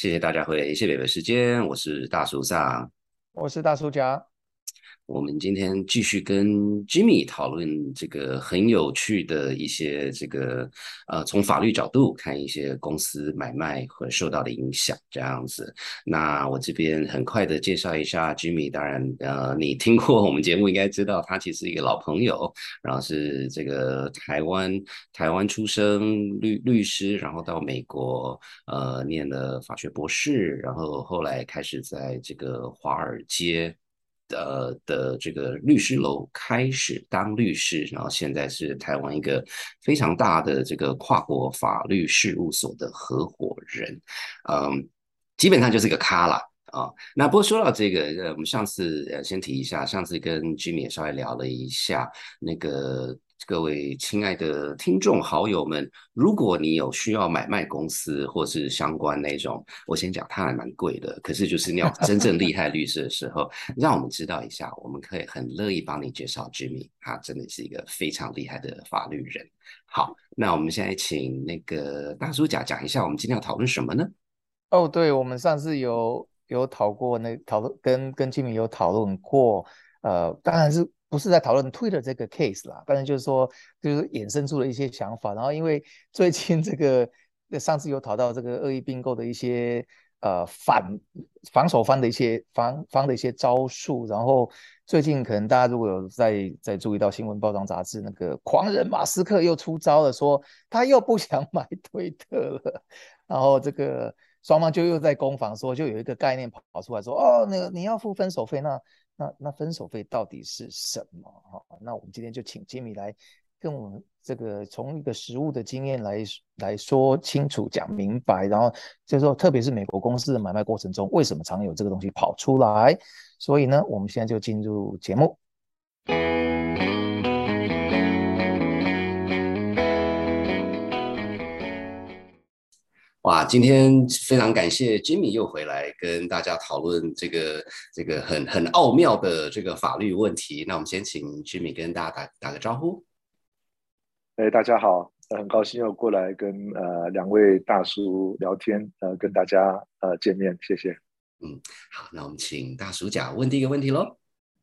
谢谢大家回谢北北时间，我是大叔上，我是大叔甲。我们今天继续跟 Jimmy 讨论这个很有趣的一些这个呃，从法律角度看一些公司买卖和受到的影响这样子。那我这边很快的介绍一下 Jimmy，当然呃，你听过我们节目应该知道他其实一个老朋友，然后是这个台湾台湾出生律律师，然后到美国呃念了法学博士，然后后来开始在这个华尔街。呃的这个律师楼开始当律师，然后现在是台湾一个非常大的这个跨国法律事务所的合伙人，嗯，基本上就是个咖了啊。那不过说到这个，呃，我们上次呃先提一下，上次跟 Jimmy 也稍微聊了一下那个。各位亲爱的听众好友们，如果你有需要买卖公司或是相关那种，我先讲它还蛮贵的，可是就是你要真正厉害律师的时候，让我们知道一下，我们可以很乐意帮你介绍 Jimmy，他真的是一个非常厉害的法律人。好，那我们现在请那个大叔甲讲一下，我们今天要讨论什么呢？哦，对，我们上次有有讨过那讨论跟跟 Jimmy 有讨论过，呃，当然是。不是在讨论 Twitter 这个 case 啦，但是就是说，就是衍生出了一些想法。然后因为 最近这个上次有讨到这个恶意并购的一些呃反防守方的一些防方的一些招数。然后最近可能大家如果有在在注意到新闻、报章、杂志，那个狂人马斯克又出招了，说他又不想 买推特了。然后这个双方就又在攻防，说就有一个概念跑出来说，哦，那个你要付分手费那。那那分手费到底是什么？哈，那我们今天就请吉米来跟我们这个从一个实物的经验来来说清楚、讲明白，然后就是说，特别是美国公司的买卖过程中，为什么常有这个东西跑出来？所以呢，我们现在就进入节目。哇，今天非常感谢 Jimmy 又回来跟大家讨论这个这个很很奥妙的这个法律问题。那我们先请 Jimmy 跟大家打打个招呼。哎，大家好，很高兴又过来跟呃两位大叔聊天，呃，跟大家呃见面，谢谢。嗯，好，那我们请大叔讲问第一个问题喽。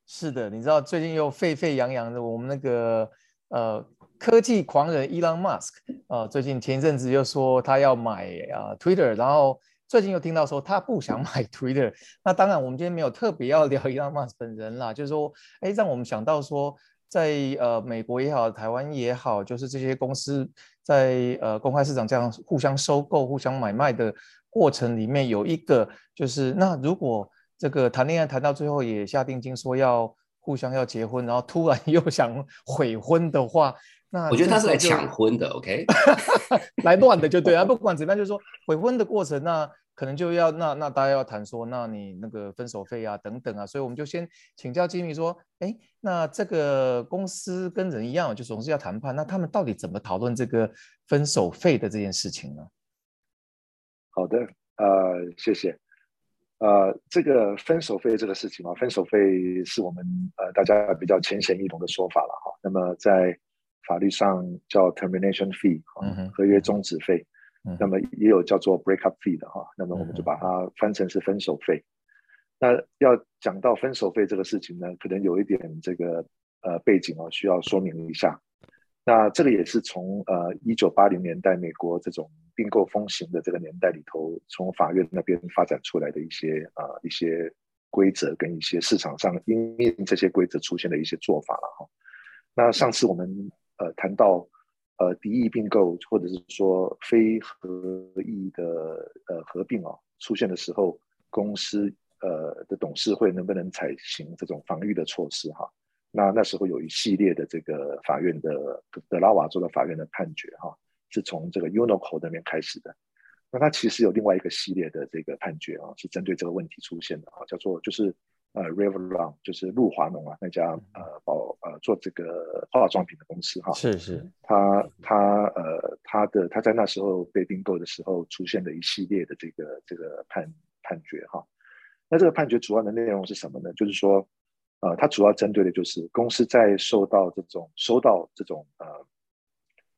是的，你知道最近又沸沸扬扬的，我们那个呃。科技狂人 Elon Musk 啊，最近前一阵子又说他要买啊 Twitter，然后最近又听到说他不想买 Twitter。那当然，我们今天没有特别要聊 Elon Musk 本人啦，就是说，哎，让我们想到说，在呃美国也好，台湾也好，就是这些公司在呃公开市场这样互相收购、互相买卖的过程里面，有一个就是，那如果这个谈恋爱谈到最后也下定金说要互相要结婚，然后突然又想悔婚的话。那我觉得他是来抢婚的，OK？来乱的就对啊，不管怎么样，就是说悔婚的过程，那可能就要那那大家要谈说，那你那个分手费啊等等啊，所以我们就先请教吉米说，哎，那这个公司跟人一样，就总是要谈判，那他们到底怎么讨论这个分手费的这件事情呢？好的，呃，谢谢。呃，这个分手费这个事情啊，分手费是我们呃大家比较浅显易懂的说法了哈。那么在法律上叫 termination fee，合约终止费，那么也有叫做 break up fee 的哈，那么我们就把它翻成是分手费。那要讲到分手费这个事情呢，可能有一点这个呃背景哦，需要说明一下。那这个也是从呃一九八零年代美国这种并购风行的这个年代里头，从法院那边发展出来的一些啊一些规则跟一些市场上因应这些规则出现的一些做法了哈。那上次我们。呃，谈到呃敌意并购或者是说非合意的呃合并啊出现的时候，公司呃的董事会能不能采行这种防御的措施哈？那那时候有一系列的这个法院的德拉瓦州的法院的判决哈，是从这个 Unoco 那边开始的。那它其实有另外一个系列的这个判决啊，是针对这个问题出现的啊，叫做就是。呃，Revlon 就是露华浓啊，那家呃保呃做这个化妆品的公司哈，是是，他他呃他的他在那时候被并购的时候出现的一系列的这个这个判判决哈，那这个判决主要的内容是什么呢？就是说，呃，它主要针对的就是公司在受到这种收到这种呃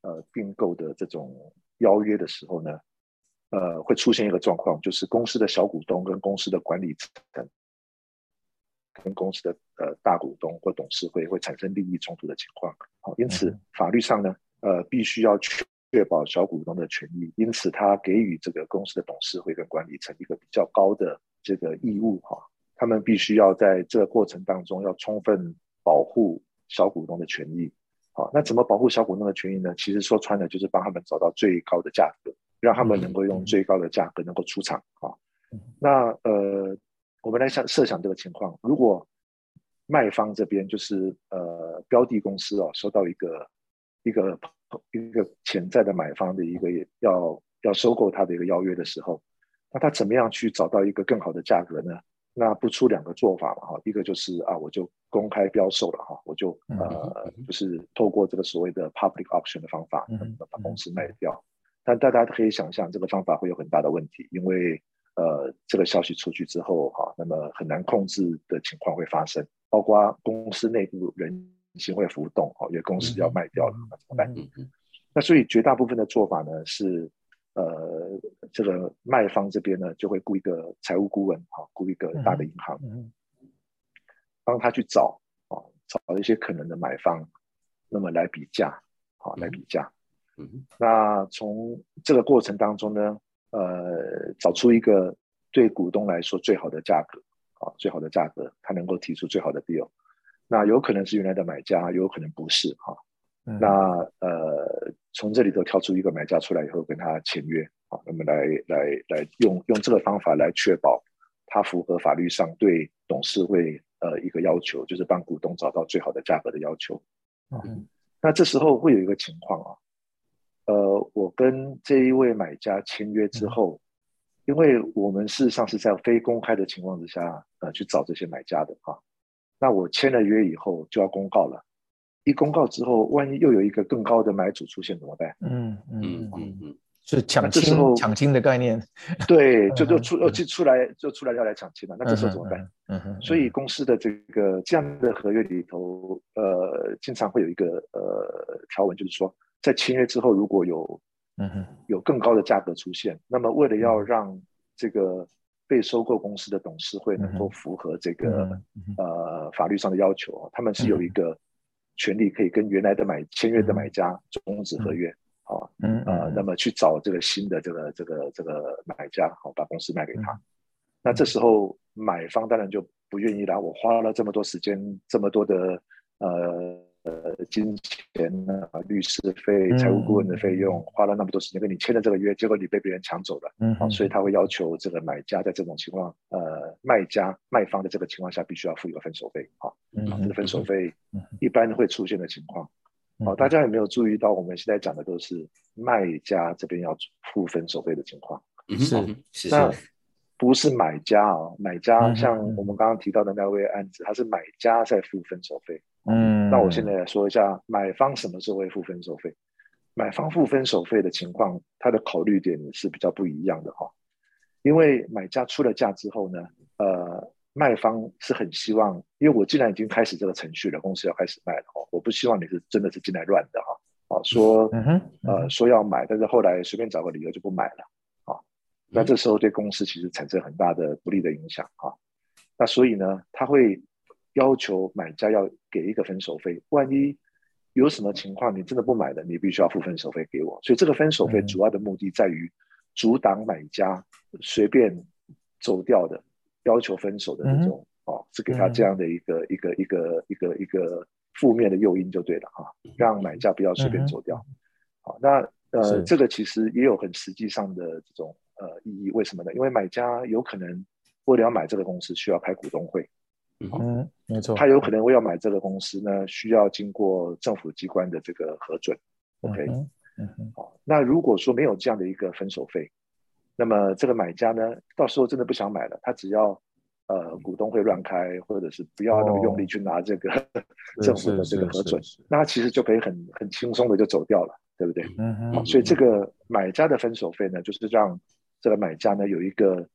呃并购的这种邀约的时候呢，呃会出现一个状况，就是公司的小股东跟公司的管理层跟公司的呃大股东或董事会会产生利益冲突的情况。好，因此法律上呢，呃，必须要确确保小股东的权益，因此他给予这个公司的董事会跟管理层一个比较高的这个义务哈，他们必须要在这个过程当中要充分保护小股东的权益。好，那怎么保护小股东的权益呢？其实说穿了就是帮他们找到最高的价格，让他们能够用最高的价格能够出场啊。那呃。我们来想设想这个情况，如果卖方这边就是呃标的公司哦，收到一个一个一个潜在的买方的一个要要收购他的一个邀约的时候，那他怎么样去找到一个更好的价格呢？那不出两个做法嘛哈，一个就是啊我就公开标售了哈，我就呃就是透过这个所谓的 public option 的方法把公司卖掉，但大家可以想象这个方法会有很大的问题，因为。呃，这个消息出去之后，哈，那么很难控制的情况会发生，包括公司内部人心会浮动，哈，因为公司要卖掉了，那怎么办？那所以绝大部分的做法呢是，呃，这个卖方这边呢就会雇一个财务顾问，哈，雇一个大的银行，帮他去找，啊，找一些可能的买方，那么来比价，好，来比价。嗯，那从这个过程当中呢？呃，找出一个对股东来说最好的价格啊，最好的价格，他能够提出最好的 deal。那有可能是原来的买家，有可能不是哈。那呃，从这里头挑出一个买家出来以后，跟他签约啊，那么来来来用用这个方法来确保他符合法律上对董事会呃一个要求，就是帮股东找到最好的价格的要求。嗯，那这时候会有一个情况啊。呃，我跟这一位买家签约之后，因为我们事实上是在非公开的情况之下，呃，去找这些买家的哈。那我签了约以后就要公告了，一公告之后，万一又有一个更高的买主出现怎么办？嗯嗯嗯嗯，是抢亲抢亲的概念。对，就就出要去出来就出来要来抢亲了，那这时候怎么办？嗯哼。所以公司的这个这样的合约里头，呃，经常会有一个呃条文，就是说。在签约之后，如果有嗯有更高的价格出现，那么为了要让这个被收购公司的董事会能够符合这个呃法律上的要求，他们是有一个权利可以跟原来的买签约的买家终止合约，啊，嗯呃，那么去找这个新的这个这个这个买家，好把公司卖给他。那这时候买方当然就不愿意啦，我花了这么多时间，这么多的呃。呃，金钱呢，律师费、财务顾问的费用，花了那么多时间跟你签了这个约，结果你被别人抢走了，嗯，好，所以他会要求这个买家在这种情况，呃，卖家卖方的这个情况下，必须要付一个分手费，好，嗯，这个分手费一般会出现的情况，好，大家有没有注意到，我们现在讲的都是卖家这边要付分手费的情况，是，那不是买家啊，买家像我们刚刚提到的那位案子，他是买家在付分手费。嗯，那我现在来说一下，买方什么时候会付分手费？买方付分手费的情况，他的考虑点是比较不一样的哈。因为买家出了价之后呢，呃，卖方是很希望，因为我既然已经开始这个程序了，公司要开始卖了哦，我不希望你是真的是进来乱的哈。啊，说呃说要买，但是后来随便找个理由就不买了啊。那这时候对公司其实产生很大的不利的影响哈。那所以呢，他会。要求买家要给一个分手费，万一有什么情况你真的不买了，你必须要付分手费给我。所以这个分手费主要的目的在于阻挡买家随便走掉的要求分手的那种哦，是给他这样的一个一个一个一个一个负面的诱因就对了哈，让买家不要随便走掉。好，那呃这个其实也有很实际上的这种呃意义，为什么呢？因为买家有可能为了要买这个公司，需要开股东会。嗯，没错，他有可能会要买这个公司呢，需要经过政府机关的这个核准。OK，嗯好，那如果说没有这样的一个分手费，那么这个买家呢，到时候真的不想买了，他只要呃股东会乱开，或者是不要那么用力去拿这个 政府的这个核准，那他其实就可以很很轻松的就走掉了，对不对？嗯嗯，所以这个买家的分手费呢，就是让这个买家呢有一个。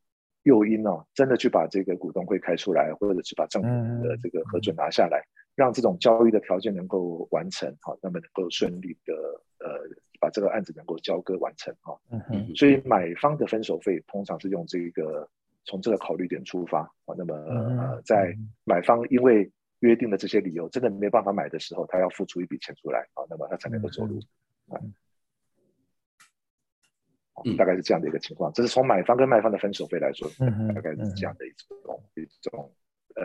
诱因哦，真的去把这个股东会开出来，或者是把政府的这个核准拿下来，让这种交易的条件能够完成，好，那么能够顺利的呃把这个案子能够交割完成哈。嗯哼，所以买方的分手费通常是用这个从这个考虑点出发啊。那么呃，在买方因为约定的这些理由真的没办法买的时候，他要付出一笔钱出来啊，那么他才能够走路啊。大概是这样的一个情况，这是从买方跟卖方的分手费来说，大概是这样的一种一种呃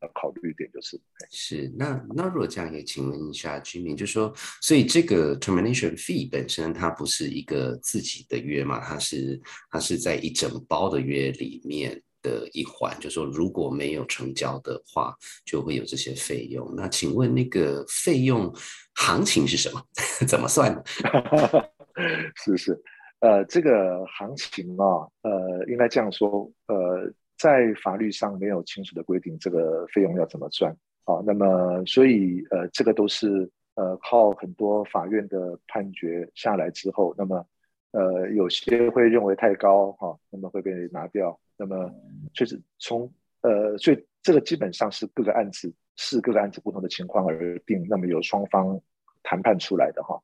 呃考虑点，就是是那那如果这样也请问一下居民，就说所以这个 termination fee 本身它不是一个自己的约嘛，它是它是在一整包的约里面的一环，就说如果没有成交的话，就会有这些费用。那请问那个费用行情是什么？怎么算的？是是。呃，这个行情啊，呃，应该这样说，呃，在法律上没有清楚的规定，这个费用要怎么算啊？那么，所以呃，这个都是呃靠很多法院的判决下来之后，那么呃，有些会认为太高哈，那么会被拿掉。那么确实从呃，所以这个基本上是各个案子是各个案子不同的情况而定，那么由双方谈判出来的哈。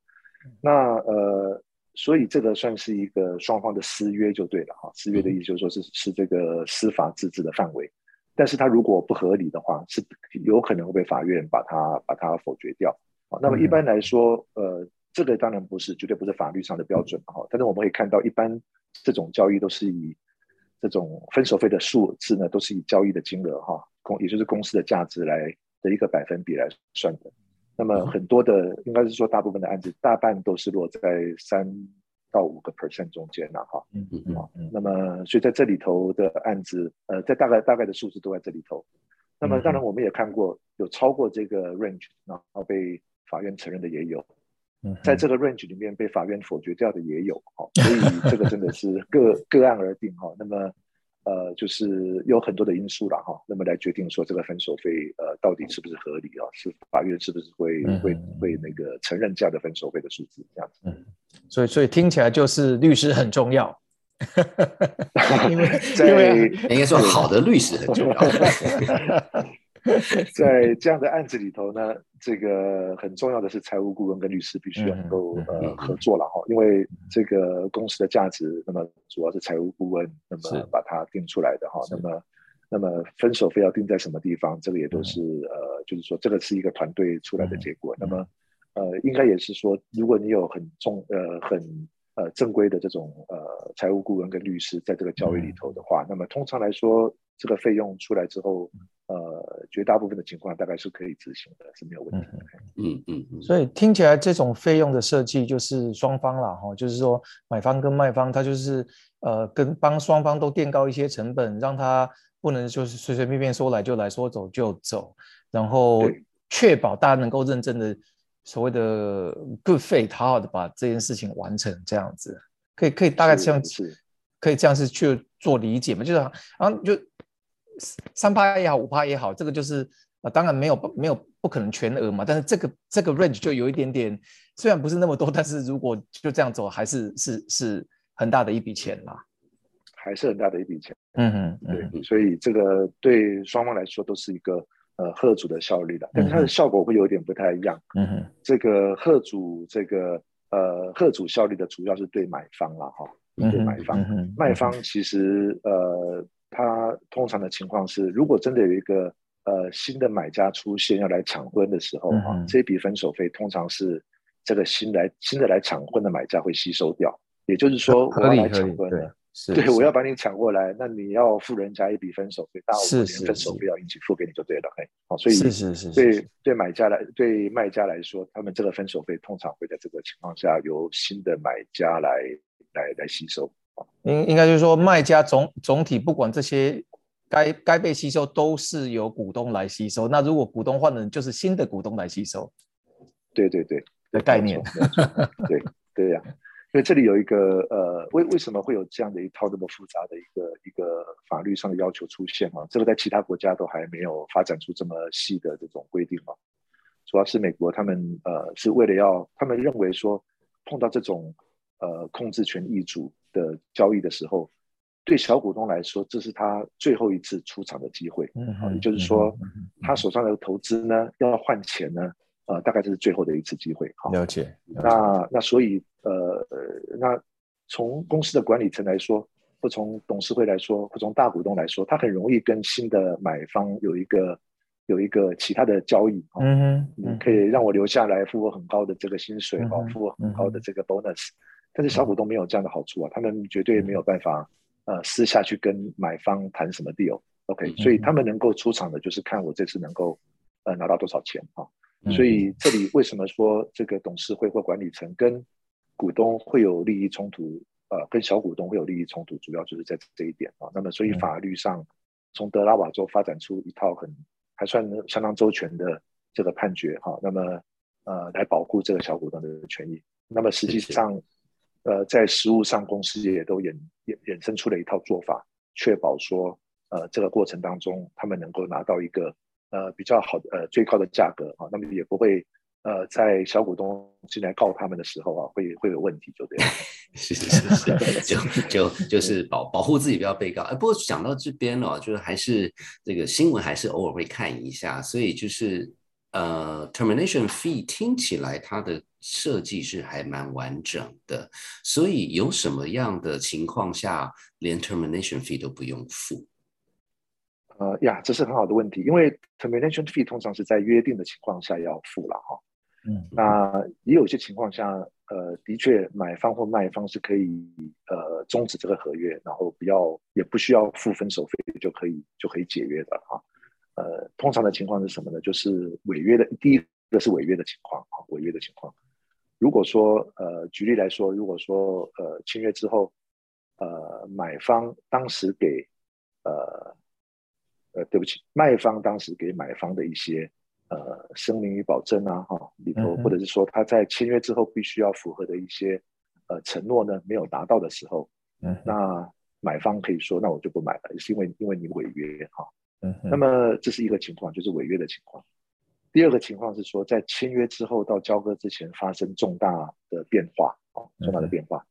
那呃。所以这个算是一个双方的私约就对了哈，私约的意思就是说是是这个司法自治的范围，但是他如果不合理的话，是有可能会被法院把它把它否决掉啊。那么一般来说，呃，这个当然不是绝对不是法律上的标准哈，但是我们可以看到，一般这种交易都是以这种分手费的数字呢，都是以交易的金额哈公也就是公司的价值来的一个百分比来算的。那么很多的，应该是说大部分的案子，大半都是落在三到五个 percent 中间了哈。嗯嗯嗯。那么，所以在这里头的案子，呃，在大概大概的数字都在这里头。那么，当然我们也看过有超过这个 range，然后被法院承认的也有。嗯。在这个 range 里面被法院否决掉的也有哈。所以这个真的是个个 案而定哈。那么。呃，就是有很多的因素了哈，那么来决定说这个分手费呃到底是不是合理啊？是法院是不是会会会那个承认这样的分手费的数字这样子？嗯，所以所以听起来就是律师很重要，因为 因为应该说好的律师很重要。在这样的案子里头呢，这个很重要的是财务顾问跟律师必须要能够呃合作了哈，因为这个公司的价值，那么主要是财务顾问那么把它定出来的哈，那么那么分手费要定在什么地方，这个也都是呃，就是说这个是一个团队出来的结果，那么呃，应该也是说，如果你有很重呃很呃正规的这种呃财务顾问跟律师在这个交易里头的话，那么通常来说，这个费用出来之后。呃，绝大部分的情况大概是可以执行的，是没有问题的。嗯嗯嗯。所以听起来这种费用的设计就是双方啦，哈，就是说买方跟卖方，他就是呃跟帮双方都垫高一些成本，让他不能就是随随便便说来就来说走就走，然后确保大家能够认真的所谓的 good faith 好好的把这件事情完成，这样子可以可以大概这样子，可以这样子去做理解嘛，就是然后就。三趴也好，五趴也好，这个就是啊，当然没有没有不可能全额嘛，但是这个这个 range 就有一点点，虽然不是那么多，但是如果就这样走，还是是是很大的一笔钱啦，还是很大的一笔钱。嗯哼，对，所以这个对双方来说都是一个呃贺主的效率的，但是它的效果会有点不太一样。嗯哼，这个贺主这个呃贺主效率的主要是对买方了哈，对买方，卖方其实呃。他通常的情况是，如果真的有一个呃新的买家出现要来抢婚的时候啊，这笔分手费通常是这个新来新的来抢婚的买家会吸收掉。也就是说，我要来抢婚了，对，我要把你抢过来，那你要付人家一笔分手费，那我连分手费要一起付给你就对了，嘿，好，所以是是是，对对买家来对卖家来说，他们这个分手费通常会在这个情况下由新的买家来来来吸收。应应该就是说，卖家总总体不管这些该该被吸收，都是由股东来吸收。那如果股东换人，就是新的股东来吸收。对对对，的概念。对对呀，因为这里有一个呃，为为什么会有这样的一套那么复杂的一个一个法律上的要求出现啊？这个在其他国家都还没有发展出这么细的这种规定啊。主要是美国他们呃是为了要，他们认为说碰到这种呃控制权易主。的交易的时候，对小股东来说，这是他最后一次出场的机会。嗯，好，也就是说，他手上的投资呢，要换钱呢，呃，大概这是最后的一次机会。好了解。那那所以，呃，那从公司的管理层来说，或从董事会来说，或从大股东来说，他很容易跟新的买方有一个有一个其他的交易啊，嗯你可以让我留下来，付我很高的这个薪水啊，付我很高的这个 bonus。但是小股东没有这样的好处啊，他们绝对没有办法呃私下去跟买方谈什么 deal。OK，所以他们能够出场的就是看我这次能够呃拿到多少钱啊。所以这里为什么说这个董事会或管理层跟股东会有利益冲突？呃，跟小股东会有利益冲突，主要就是在这一点啊。那么，所以法律上从德拉瓦州发展出一套很还算相当周全的这个判决哈。那么，呃，来保护这个小股东的权益。那么，实际上，呃，在实务上，公司也都衍衍衍生出了一套做法，确保说，呃，这个过程当中，他们能够拿到一个呃比较好的呃最高的价格啊。那么也不会。呃，在小股东进来告他们的时候啊，会会有问题，就这样。是是是，就就 就是保保护自己不要被告。哎，不过讲到这边哦，就是还是这个新闻还是偶尔会看一下，所以就是呃，termination fee 听起来它的设计是还蛮完整的，所以有什么样的情况下连 termination fee 都不用付？呃呀，这是很好的问题，因为 termination fee 通常是在约定的情况下要付了哈。嗯，那也有些情况下，呃，的确买方或卖方是可以呃终止这个合约，然后不要也不需要付分手费就可以就可以解约的哈。呃，通常的情况是什么呢？就是违约的第一个是违约的情况啊，违约的情况。如果说呃，举例来说，如果说呃签约之后，呃，买方当时给呃呃对不起，卖方当时给买方的一些。呃，声明与保证啊，哈里头，或者是说他在签约之后必须要符合的一些呃承诺呢，没有达到的时候，嗯，那买方可以说，那我就不买了，是因为因为你违约哈，嗯，那么这是一个情况，就是违约的情况。第二个情况是说，在签约之后到交割之前发生重大的变化，哦，重大的变化，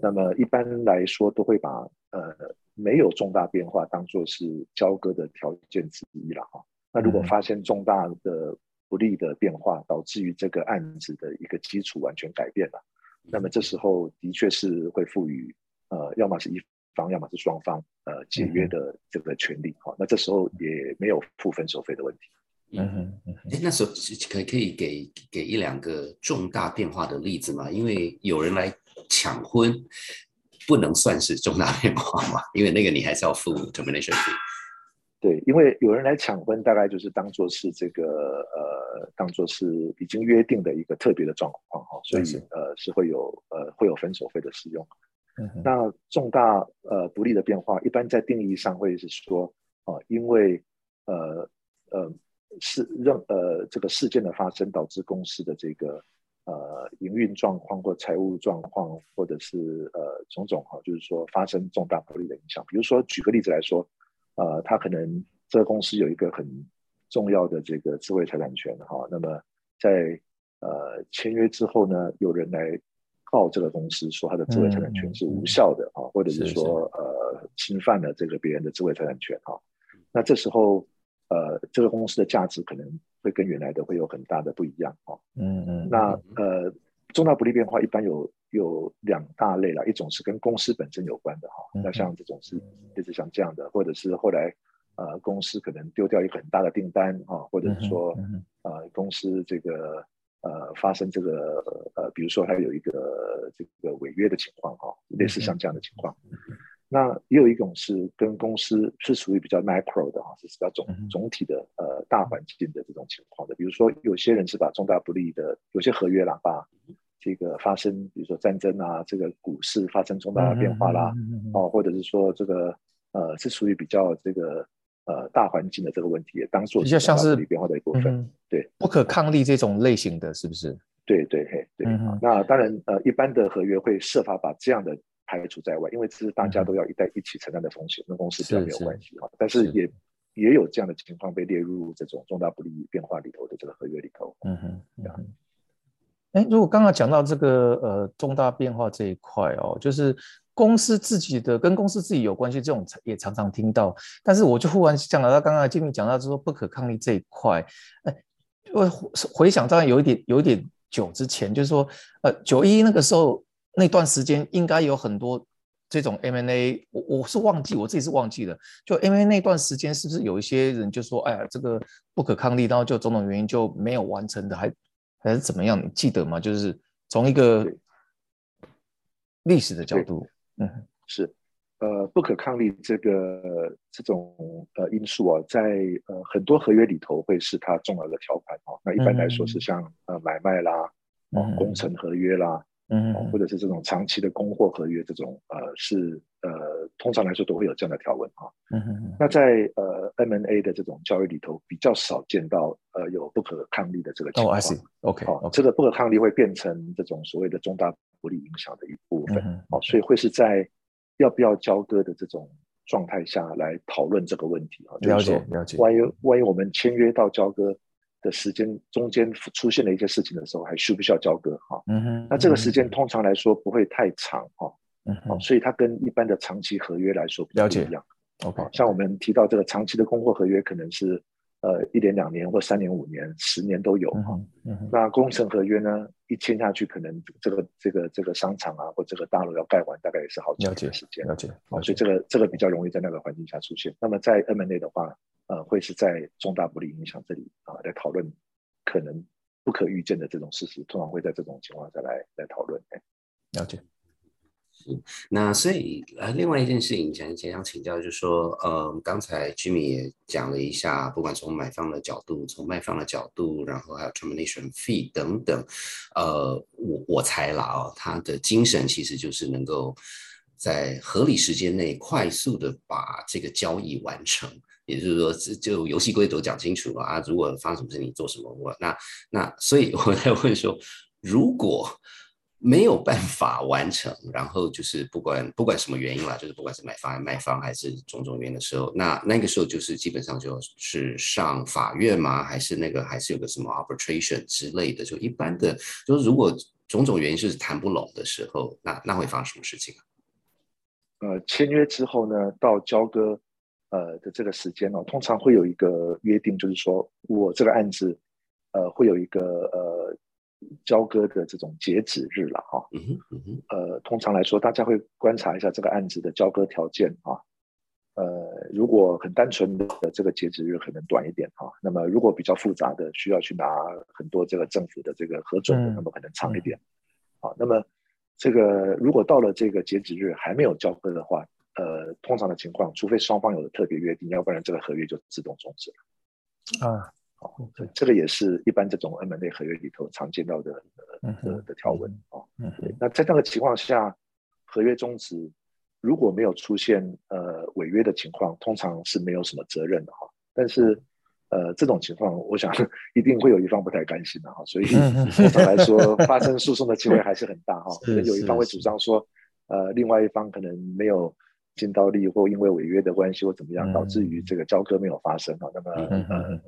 那么一般来说都会把呃没有重大变化当做是交割的条件之一了哈。那如果发现重大的不利的变化，导致于这个案子的一个基础完全改变了，那么这时候的确是会赋予呃，要么是一方，要么是双方呃解约的这个权利。好，那这时候也没有付分手费的问题。嗯哼，哎，那时候可可以给给一两个重大变化的例子吗？因为有人来抢婚，不能算是重大变化嘛，因为那个你还是要付 termination fee。对，因为有人来抢婚，大概就是当做是这个呃，当做是已经约定的一个特别的状况哈，所以呃是会有呃会有分手费的使用。那重大呃不利的变化，一般在定义上会是说啊，因为呃呃是任呃这个事件的发生导致公司的这个呃营运状况或财务状况，或者是呃种种哈，就是说发生重大不利的影响。比如说举个例子来说。呃，他可能这个公司有一个很重要的这个智慧财产权哈，那么在呃签约之后呢，有人来告这个公司说他的智慧财产权是无效的哈，或者是说呃侵犯了这个别人的智慧财产权哈，那这时候呃这个公司的价值可能会跟原来的会有很大的不一样哈，嗯嗯，那呃重大不利变化一般有。有两大类啦，一种是跟公司本身有关的哈，那像这种是就是像这样的，或者是后来呃公司可能丢掉一个很大的订单啊，或者是说呃公司这个呃发生这个呃比如说它有一个这个违约的情况哈，类似像这样的情况。那也有一种是跟公司是属于比较 macro 的哈，是比较总总体的呃大环境的这种情况的，比如说有些人是把重大不利的有些合约啦把。这个发生，比如说战争啊，这个股市发生重大的变化啦，哦，或者是说这个呃是属于比较这个呃大环境的这个问题，也当做比较像是变化的一部分，对，不可抗力这种类型的是不是？对对嘿，对。那当然呃，一般的合约会设法把这样的排除在外，因为这是大家都要一代一起承担的风险，跟公司比较没有关系哈。但是也也有这样的情况被列入这种重大不利变化里头的这个合约里头，嗯哼，这样。哎，如果刚刚讲到这个呃重大变化这一块哦，就是公司自己的跟公司自己有关系这种也常常听到，但是我就忽然想到他刚刚金明讲到说不可抗力这一块，哎，我回想当然有一点有一点久之前，就是说呃九一那个时候那段时间应该有很多这种 M&A，我我是忘记我自己是忘记了，就 M&A 那段时间是不是有一些人就说，哎呀，这个不可抗力，然后就种种原因就没有完成的，还还是怎么样？你记得吗？就是从一个历史的角度，嗯，是。呃，不可抗力这个这种呃因素啊，在呃很多合约里头会是它重要的条款哦。那一般来说是像呃买卖啦，哦工程合约啦，嗯，或者是这种长期的供货合约这种呃是呃通常来说都会有这样的条文啊。嗯哼。那在呃 M N A 的这种交易里头比较少见到呃有不可抗力的这个情况。OK，哦，这个不可抗力会变成这种所谓的重大不利影响的一部分。哦，所以会是在。要不要交割的这种状态下来讨论这个问题啊？了解了解。万一万一我们签约到交割的时间中间出现了一些事情的时候，还需不需要交割？哈，嗯哼。那这个时间通常来说不会太长哈，嗯哼。所以它跟一般的长期合约来说不一样。OK，像我们提到这个长期的供货合约，可能是。呃，一年、两年或三年、五年、十年都有哈。那工程合约呢？一签下去，可能这个、这个、这个商场啊，或这个大楼要盖完，大概也是好几年的时间。了解。啊，所以这个这个比较容易在那个环境下出现。那么在 M&A 的话，呃，会是在重大不利影响这里啊，来讨论可能不可预见的这种事实，通常会在这种情况下来来讨论。哎了解。那所以呃，另外一件事情想想请教，就是说，呃，刚才 Jimmy 也讲了一下，不管从买方的角度，从卖方的角度，然后还有 termination fee 等等，呃，我我猜了啊，他的精神其实就是能够在合理时间内快速的把这个交易完成，也就是说，就游戏规则讲清楚了啊，如果发生什么事，你做什么，我那那，所以我在问说，如果。没有办法完成，然后就是不管不管什么原因啦，就是不管是买方、卖方还是种种原因的时候，那那个时候就是基本上就是上法院吗？还是那个还是有个什么 arbitration 之类的？就一般的，就是如果种种原因是谈不拢的时候，那那会发生什么事情啊？呃，签约之后呢，到交割呃的这个时间哦，通常会有一个约定，就是说我这个案子呃会有一个呃。交割的这种截止日了哈，呃，通常来说，大家会观察一下这个案子的交割条件啊，呃，如果很单纯的这个截止日可能短一点哈，那么如果比较复杂的，需要去拿很多这个政府的这个核准的，那么可能长一点，啊，那么这个如果到了这个截止日还没有交割的话，呃，通常的情况，除非双方有特别约定，要不然这个合约就自动终止了，啊。哦，这这个也是一般这种 M&A 合约里头常见到的的的条文哦。嗯，那在那个情况下，合约终止如果没有出现呃违约的情况，通常是没有什么责任的哈。但是呃这种情况，我想一定会有一方不太甘心的哈。所以通常来说，发生诉讼的机会还是很大哈。可能有一方会主张说，呃，另外一方可能没有尽到力，或因为违约的关系或怎么样，导致于这个交割没有发生啊。那么呃。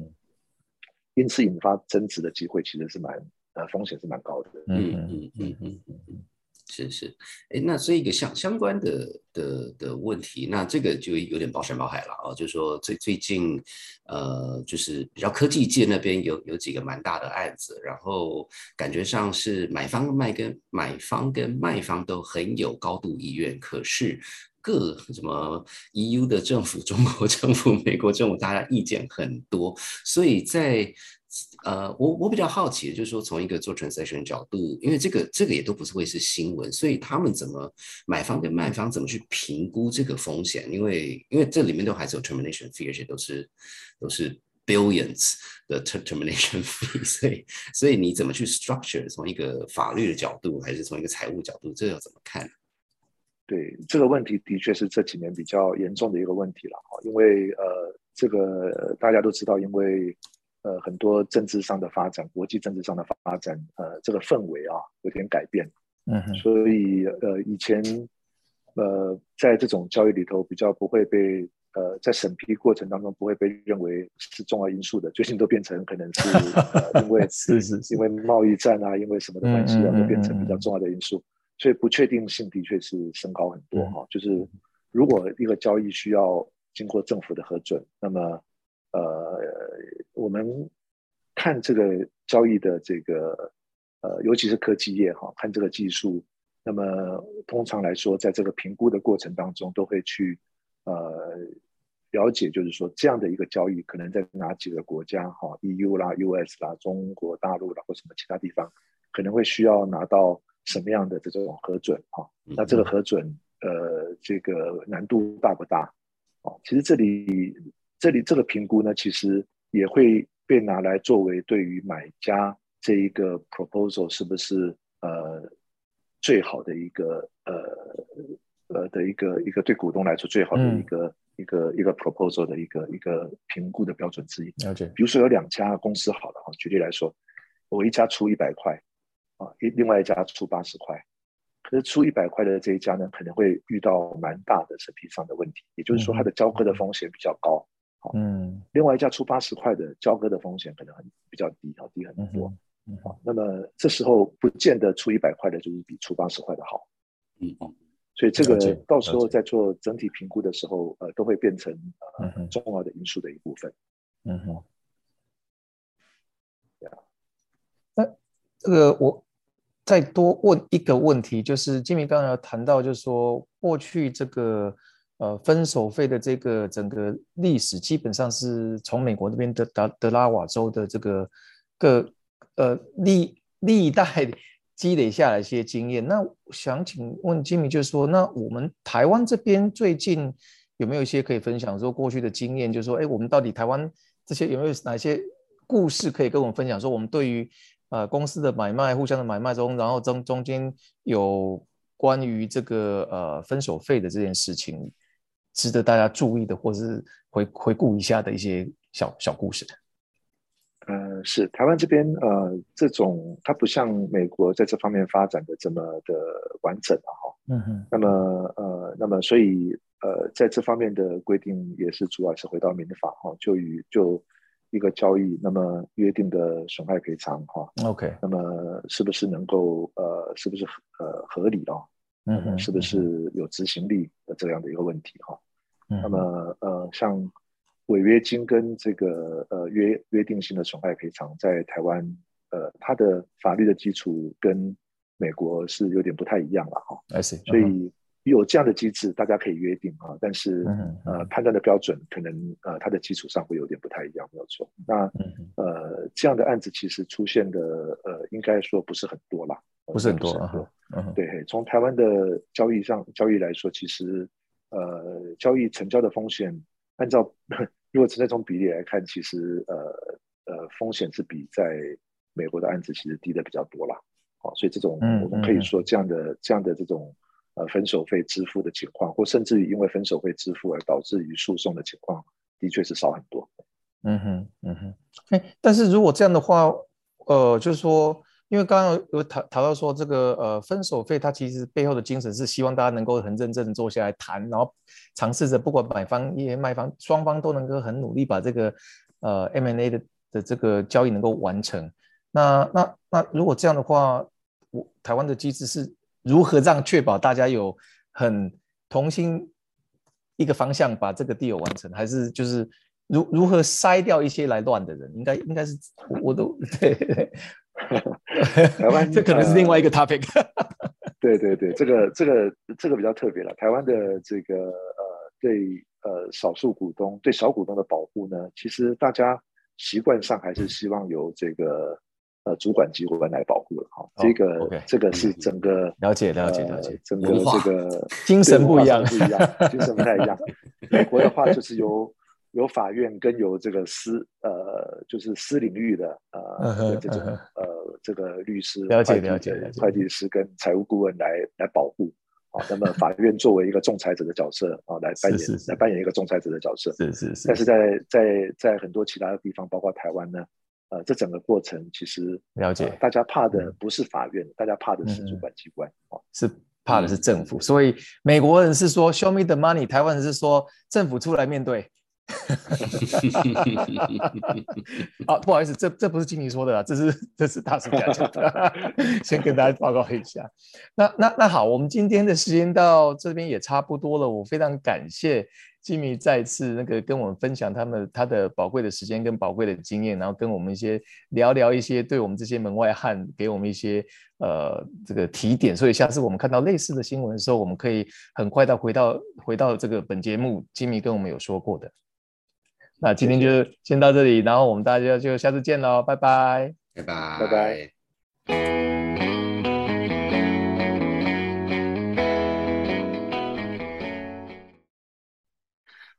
因此引发争执的机会其实是蛮呃风险是蛮高的。嗯嗯嗯嗯嗯嗯，是是，哎，那这一个相相关的的的问题，那这个就有点包山包海了啊。就是说最最近呃，就是比较科技界那边有有几个蛮大的案子，然后感觉上是买方卖跟买方跟卖方都很有高度意愿，可是。各什么 EU 的政府、中国政府、美国政府，大家意见很多，所以在呃，我我比较好奇的就是说，从一个做 transaction 角度，因为这个这个也都不是会是新闻，所以他们怎么买方跟卖方怎么去评估这个风险？因为因为这里面都还是有 termination fee，而且都是都是 billions 的 termination fee，所以所以你怎么去 structure？从一个法律的角度，还是从一个财务角度，这要怎么看？对这个问题，的确是这几年比较严重的一个问题了哈。因为呃，这个大家都知道，因为呃很多政治上的发展，国际政治上的发展，呃，这个氛围啊有点改变。嗯哼。所以呃，以前呃在这种交易里头比较不会被呃在审批过程当中不会被认为是重要因素的，最近都变成可能是因为 是是因为贸易战啊，因为什么的关系啊，都变成比较重要的因素。所以不确定性的确是升高很多哈，就是如果一个交易需要经过政府的核准，那么呃，我们看这个交易的这个呃，尤其是科技业哈，看这个技术那么通常来说，在这个评估的过程当中，都会去呃了解，就是说这样的一个交易可能在哪几个国家哈，EU 啦、US 啦、中国大陆啦或什么其他地方，可能会需要拿到什么样的这种核准哈？那这个核准呃，这个难度大不大？哦，其实这里这里这个评估呢，其实也会被拿来作为对于买家这一个 proposal 是不是呃。最好的一个呃呃的一个一个对股东来说最好的一个一个一个 proposal 的一个一个评估的标准之一。了解。比如说有两家公司好了哈，举例来说，我一家出一百块啊，一另外一家出八十块，可是出一百块的这一家呢，可能会遇到蛮大的审批上的问题，也就是说它的交割的风险比较高。嗯。另外一家出八十块的交割的风险可能很比较低，好低很多。好，那么这时候不见得出一百块的，就是比出八十块的好。嗯嗯，所以这个到时候在做整体评估的时候，呃，都会变成呃很重要的因素的一部分。嗯哼。那这个我再多问一个问题，就是金明刚才谈到，就是说过去这个呃分手费的这个整个历史，基本上是从美国那边的德德拉瓦州的这个各。呃，历历代积累下来一些经验，那想请问金明，就是说，那我们台湾这边最近有没有一些可以分享？说过去的经验，就是说，哎，我们到底台湾这些有没有哪些故事可以跟我们分享？说我们对于呃公司的买卖、互相的买卖中，然后中中间有关于这个呃分手费的这件事情，值得大家注意的，或者是回回顾一下的一些小小故事。呃，是台湾这边呃，这种它不像美国在这方面发展的这么的完整啊，哈，嗯哼，那么呃，那么所以呃，在这方面的规定也是主要是回到民法哈，就与就一个交易，那么约定的损害赔偿哈，OK，那么是不是能够呃，是不是呃合理啊？嗯哼，是不是有执行力的这样的一个问题哈？嗯，那么呃，像。违约金跟这个呃约约定性的损害赔偿，在台湾呃它的法律的基础跟美国是有点不太一样了哈。I see。所以有这样的机制，大家可以约定啊，但是呃判断的标准可能呃它的基础上会有点不太一样，没有错。那呃这样的案子其实出现的呃应该说不是很多啦，不是很多啊。对，从台湾的交易上交易来说，其实呃交易成交的风险。按照 如果从那种比例来看，其实呃呃风险是比在美国的案子其实低的比较多啦。好，所以这种我们可以说这样的这样的这种呃分手费支付的情况，或甚至于因为分手费支付而导致于诉讼的情况，的确是少很多。嗯哼，嗯哼，哎，但是如果这样的话，呃，就是说。因为刚刚有谈谈到说这个呃分手费，它其实背后的精神是希望大家能够很认真的坐下来谈，然后尝试着不管买方也卖方双方都能够很努力把这个呃 M&A 的的这个交易能够完成。那那那如果这样的话，我台湾的机制是如何让确保大家有很同心一个方向把这个 deal 完成，还是就是如如何筛掉一些来乱的人？应该应该是我都 对。台湾这可能是另外一个 topic。对对对，这个这个这个比较特别了。台湾的这个呃，对呃少数股东对小股东的保护呢，其实大家习惯上还是希望由这个呃主管机关来保护了哈。这个这个是整个了解了解了解，整个这个精神不一样不一样，精神不太一样。美国的话就是由由法院跟由这个私呃，就是私领域的呃这种呃这个律师、了解了解会计师跟财务顾问来来保护啊。那么法院作为一个仲裁者的角色啊，来扮演来扮演一个仲裁者的角色。是是是。但是在在在很多其他的地方，包括台湾呢，呃，这整个过程其实了解，大家怕的不是法院，大家怕的是主管机关啊，是怕的是政府。所以美国人是说 “show me the money”，台湾人是说政府出来面对。哈哈哈好，不好意思，这这不是经理说的啦，这是这是大叔讲的，先跟大家报告一下。那那那好，我们今天的时间到这边也差不多了，我非常感谢吉米再次那个跟我们分享他们他的宝贵的时间跟宝贵的经验，然后跟我们一些聊聊一些对我们这些门外汉给我们一些呃这个提点，所以下次我们看到类似的新闻的时候，我们可以很快的回到回到这个本节目吉米跟我们有说过的。那今天就先到这里，然后我们大家就下次见喽，拜拜，拜拜，拜拜。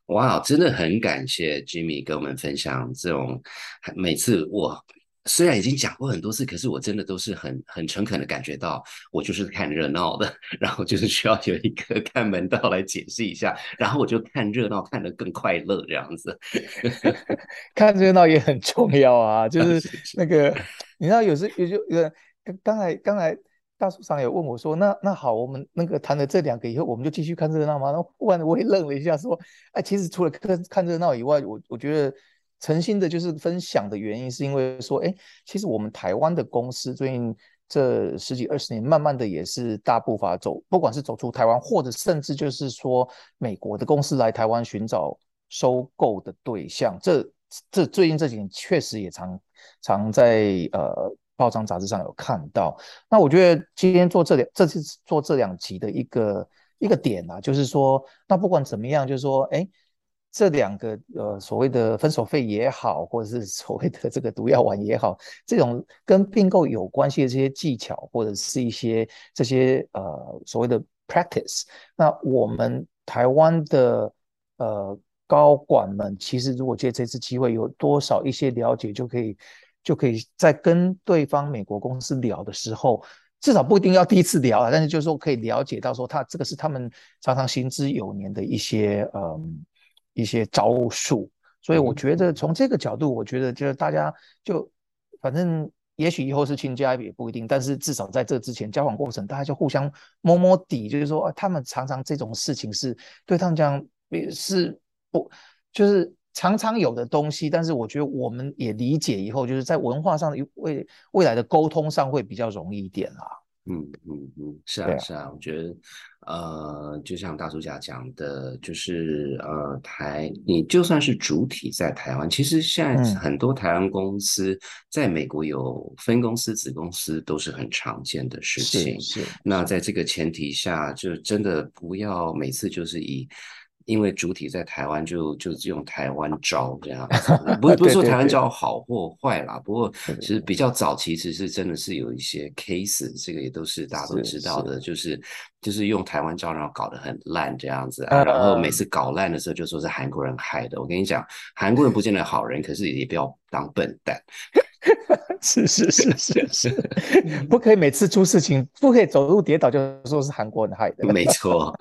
哇，真的很感谢 Jimmy 跟我们分享这种，每次我虽然已经讲过很多次，可是我真的都是很很诚恳的感觉到，我就是看热闹的，然后就是需要有一个看门道来解释一下，然后我就看热闹看得更快乐这样子。看热闹也很重要啊，就是那个你知道有时有就有刚才刚才。大叔长也问我说：“那那好，我们那个谈了这两个以后，我们就继续看热闹吗？”然后忽然我也愣了一下，说：“哎，其实除了看看热闹以外，我我觉得诚心的就是分享的原因，是因为说，哎，其实我们台湾的公司最近这十几二十年，慢慢的也是大步伐走，不管是走出台湾，或者甚至就是说美国的公司来台湾寻找收购的对象，这这最近这几年确实也常常在呃。”报章杂志上有看到，那我觉得今天做这两，这次做这两集的一个一个点啊，就是说，那不管怎么样，就是说，哎，这两个呃所谓的分手费也好，或者是所谓的这个毒药丸也好，这种跟并购有关系的这些技巧，或者是一些这些呃所谓的 practice，那我们台湾的呃高管们，其实如果借这次机会有多少一些了解，就可以。就可以在跟对方美国公司聊的时候，至少不一定要第一次聊啊，但是就是说可以了解到说他这个是他们常常行之有年的一些嗯一些招数，所以我觉得从这个角度，我觉得就是大家就反正也许以后是亲家也不一定，但是至少在这之前交往过程，大家就互相摸摸底，就是说他们常常这种事情是对他们讲也是不就是。常常有的东西，但是我觉得我们也理解以后，就是在文化上未未来的沟通上会比较容易一点啦。嗯嗯嗯，是啊是啊，我觉得呃，就像大叔家讲的，就是呃台，你就算是主体在台湾，其实现在很多台湾公司在美国有分公司、子公司都是很常见的事情。是。那在这个前提下，就真的不要每次就是以。因为主体在台湾，就就用台湾招这样子，不不是说台湾招好或坏啦。不过其实比较早期，其实真的是有一些 case，这个也都是大家都知道的，就是就是用台湾招，然后搞得很烂这样子，然后每次搞烂的时候就说是韩国人害的。我跟你讲，韩国人不见得好人，可是也不要当笨蛋。是是是是是，不可以每次出事情，不可以走路跌倒就说是韩国人害的。没错。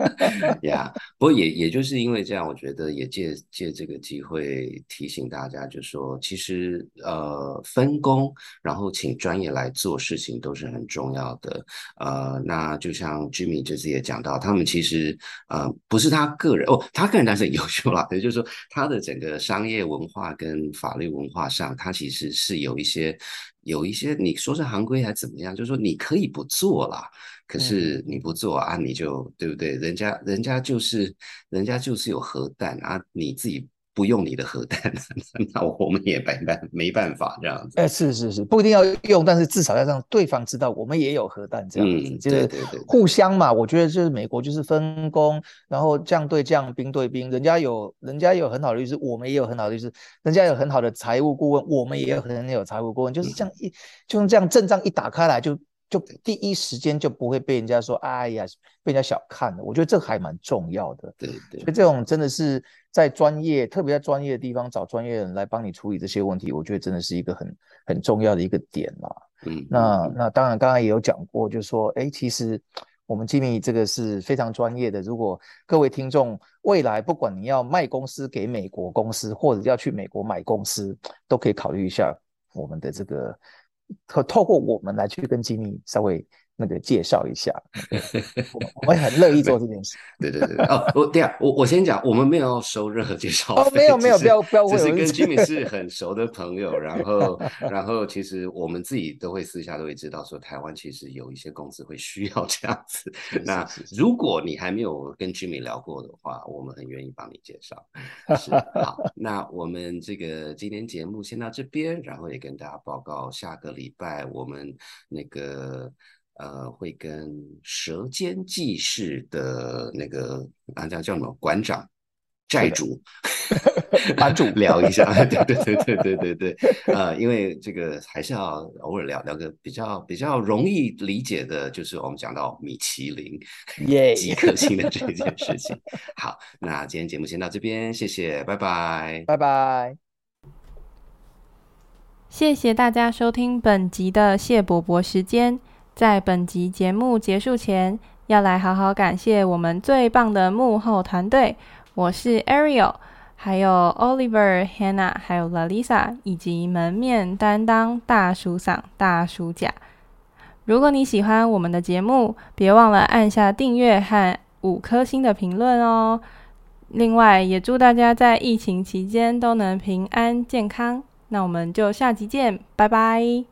呀，不过也也就是因为这样，我觉得也借借这个机会提醒大家，就说其实呃分工，然后请专业来做事情都是很重要的。呃，那就像 Jimmy 这次也讲到，他们其实呃不是他个人哦，他个人当然是很优秀啦，也就是说他的整个商业文化跟法律文化上，他其实是有一些有一些你说是行规还怎么样，就是说你可以不做啦。可是你不做啊，你就对不对？人家人家就是人家就是有核弹啊，你自己不用你的核弹，那我们也没办没办法这样子。哎，是是是，不一定要用，但是至少要让对方知道我们也有核弹这样子，就是互相嘛。我觉得就是美国就是分工，然后将对将，兵对兵，人家有人家有很好的律师，我们也有很好的律师，人家有很好的财务顾问，我们也有很有财务顾问，就是这样一，就用这样阵仗一打开来就。就第一时间就不会被人家说，哎呀，被人家小看了。我觉得这还蛮重要的。对对。所以这种真的是在专业，特别在专业的地方找专业人来帮你处理这些问题，我觉得真的是一个很很重要的一个点啦。嗯。那那当然，刚刚也有讲过，就是说，哎，其实我们吉米这个是非常专业的。如果各位听众未来不管你要卖公司给美国公司，或者要去美国买公司，都可以考虑一下我们的这个。透透过我们来去跟吉米稍微那个介绍一下，我我会很乐意做这件事。对对对哦，我对啊，我我先讲，我们没有要收任何介绍费，没有没有，不要不要，只是跟 Jimmy 是很熟的朋友，然后然后其实我们自己都会私下都会知道，说台湾其实有一些公司会需要这样子。那如果你还没有跟 Jimmy 聊过的话，我们很愿意帮你介绍。是好，那我们这个今天节目先到这边，然后也跟大家报告，下个礼拜我们那个。呃，会跟《舌尖记事》的那个啊叫叫什么馆长、债主、版主 聊一下，对对对对对对对，呃，因为这个还是要偶尔聊聊个比较比较容易理解的，就是我们讲到米其林极客星的这件事情。好，那今天节目先到这边，谢谢，拜拜，拜拜，谢谢大家收听本集的谢伯伯时间。在本集节目结束前，要来好好感谢我们最棒的幕后团队。我是 Ariel，还有 Oliver、Hannah，还有 Lalisa，以及门面担当大叔嗓、大叔甲。如果你喜欢我们的节目，别忘了按下订阅和五颗星的评论哦。另外，也祝大家在疫情期间都能平安健康。那我们就下集见，拜拜。